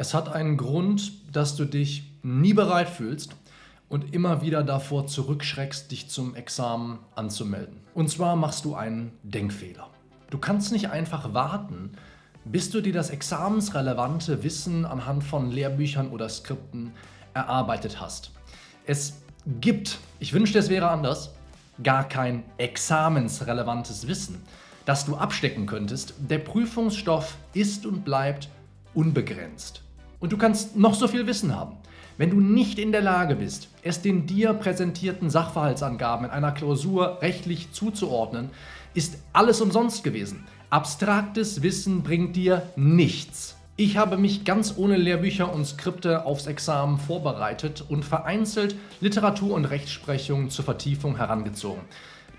Es hat einen Grund, dass du dich nie bereit fühlst und immer wieder davor zurückschreckst, dich zum Examen anzumelden. Und zwar machst du einen Denkfehler. Du kannst nicht einfach warten, bis du dir das examensrelevante Wissen anhand von Lehrbüchern oder Skripten erarbeitet hast. Es gibt, ich wünschte es wäre anders, gar kein examensrelevantes Wissen, das du abstecken könntest. Der Prüfungsstoff ist und bleibt unbegrenzt. Und du kannst noch so viel Wissen haben. Wenn du nicht in der Lage bist, es den dir präsentierten Sachverhaltsangaben in einer Klausur rechtlich zuzuordnen, ist alles umsonst gewesen. Abstraktes Wissen bringt dir nichts. Ich habe mich ganz ohne Lehrbücher und Skripte aufs Examen vorbereitet und vereinzelt Literatur und Rechtsprechung zur Vertiefung herangezogen.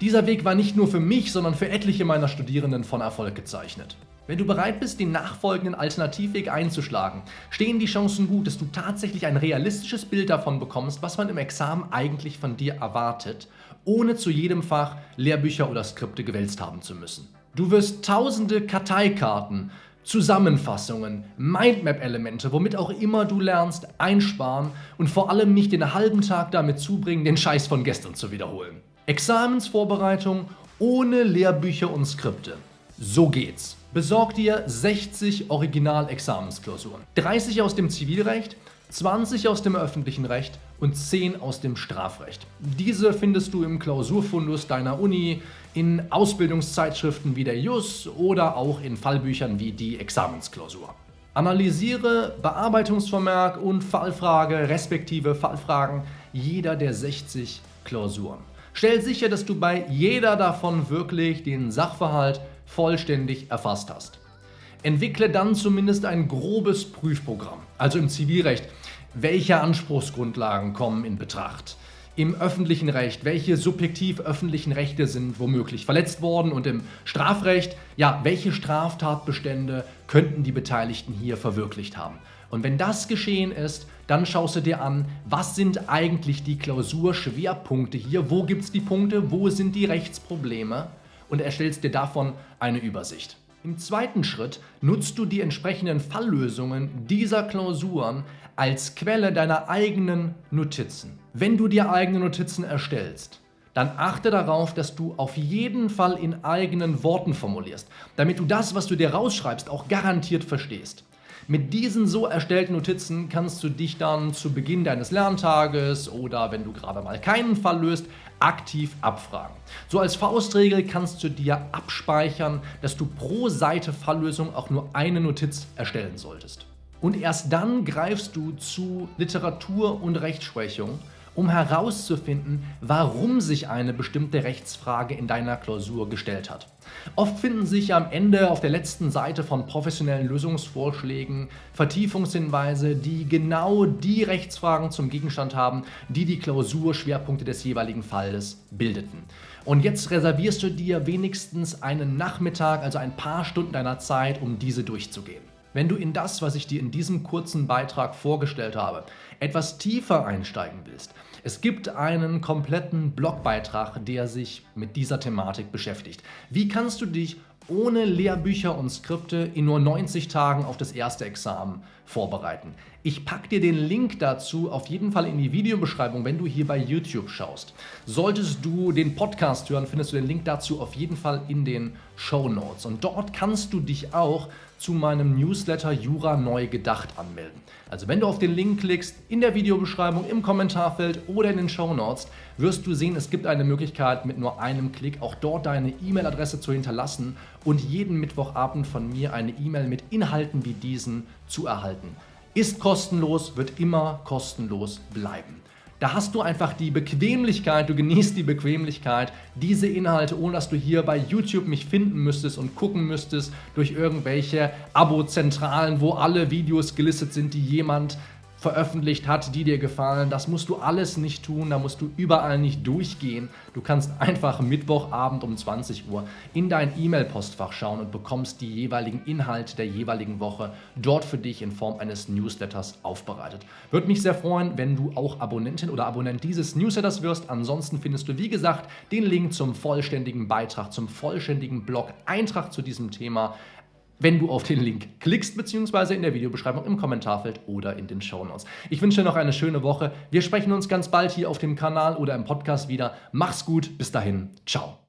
Dieser Weg war nicht nur für mich, sondern für etliche meiner Studierenden von Erfolg gezeichnet. Wenn du bereit bist, den nachfolgenden Alternativweg einzuschlagen, stehen die Chancen gut, dass du tatsächlich ein realistisches Bild davon bekommst, was man im Examen eigentlich von dir erwartet, ohne zu jedem Fach Lehrbücher oder Skripte gewälzt haben zu müssen. Du wirst tausende Karteikarten, Zusammenfassungen, Mindmap-Elemente, womit auch immer du lernst, einsparen und vor allem nicht den halben Tag damit zubringen, den Scheiß von gestern zu wiederholen. Examensvorbereitung ohne Lehrbücher und Skripte. So geht's. Besorg dir 60 Original-Examensklausuren. 30 aus dem Zivilrecht, 20 aus dem öffentlichen Recht und 10 aus dem Strafrecht. Diese findest du im Klausurfundus deiner Uni, in Ausbildungszeitschriften wie der JUS oder auch in Fallbüchern wie die Examensklausur. Analysiere Bearbeitungsvermerk und Fallfrage respektive Fallfragen jeder der 60 Klausuren. Stell sicher, dass du bei jeder davon wirklich den Sachverhalt vollständig erfasst hast. Entwickle dann zumindest ein grobes Prüfprogramm, also im Zivilrecht. Welche Anspruchsgrundlagen kommen in Betracht? Im öffentlichen Recht, welche subjektiv öffentlichen Rechte sind womöglich verletzt worden? Und im Strafrecht, ja, welche Straftatbestände könnten die Beteiligten hier verwirklicht haben? Und wenn das geschehen ist, dann schaust du dir an, was sind eigentlich die Klausurschwerpunkte hier? Wo gibt es die Punkte? Wo sind die Rechtsprobleme? und erstellst dir davon eine Übersicht. Im zweiten Schritt nutzt du die entsprechenden Falllösungen dieser Klausuren als Quelle deiner eigenen Notizen. Wenn du dir eigene Notizen erstellst, dann achte darauf, dass du auf jeden Fall in eigenen Worten formulierst, damit du das, was du dir rausschreibst, auch garantiert verstehst. Mit diesen so erstellten Notizen kannst du dich dann zu Beginn deines Lerntages oder wenn du gerade mal keinen Fall löst, aktiv abfragen. So als Faustregel kannst du dir abspeichern, dass du pro Seite Falllösung auch nur eine Notiz erstellen solltest. Und erst dann greifst du zu Literatur und Rechtsprechung um herauszufinden, warum sich eine bestimmte Rechtsfrage in deiner Klausur gestellt hat. Oft finden sich am Ende auf der letzten Seite von professionellen Lösungsvorschlägen Vertiefungshinweise, die genau die Rechtsfragen zum Gegenstand haben, die die Klausurschwerpunkte des jeweiligen Falles bildeten. Und jetzt reservierst du dir wenigstens einen Nachmittag, also ein paar Stunden deiner Zeit, um diese durchzugehen. Wenn du in das, was ich dir in diesem kurzen Beitrag vorgestellt habe, etwas tiefer einsteigen willst, es gibt einen kompletten Blogbeitrag, der sich mit dieser Thematik beschäftigt. Wie kannst du dich ohne Lehrbücher und Skripte in nur 90 Tagen auf das erste Examen vorbereiten. Ich packe dir den Link dazu auf jeden Fall in die Videobeschreibung, wenn du hier bei YouTube schaust. Solltest du den Podcast hören, findest du den Link dazu auf jeden Fall in den Show Notes. Und dort kannst du dich auch zu meinem Newsletter Jura Neu Gedacht anmelden. Also wenn du auf den Link klickst, in der Videobeschreibung, im Kommentarfeld oder in den Show Notes, wirst du sehen, es gibt eine Möglichkeit, mit nur einem Klick auch dort deine E-Mail-Adresse zu hinterlassen und jeden Mittwochabend von mir eine E-Mail mit Inhalten wie diesen zu erhalten. Ist kostenlos, wird immer kostenlos bleiben. Da hast du einfach die Bequemlichkeit, du genießt die Bequemlichkeit, diese Inhalte, ohne dass du hier bei YouTube mich finden müsstest und gucken müsstest durch irgendwelche Abo-Zentralen, wo alle Videos gelistet sind, die jemand veröffentlicht hat, die dir gefallen. Das musst du alles nicht tun, da musst du überall nicht durchgehen. Du kannst einfach Mittwochabend um 20 Uhr in dein E-Mail-Postfach schauen und bekommst die jeweiligen Inhalte der jeweiligen Woche dort für dich in Form eines Newsletters aufbereitet. Würde mich sehr freuen, wenn du auch Abonnentin oder Abonnent dieses Newsletters wirst. Ansonsten findest du, wie gesagt, den Link zum vollständigen Beitrag, zum vollständigen Blog, Eintrag zu diesem Thema wenn du auf den Link klickst, beziehungsweise in der Videobeschreibung im Kommentarfeld oder in den Shownotes. Ich wünsche dir noch eine schöne Woche. Wir sprechen uns ganz bald hier auf dem Kanal oder im Podcast wieder. Mach's gut, bis dahin, ciao.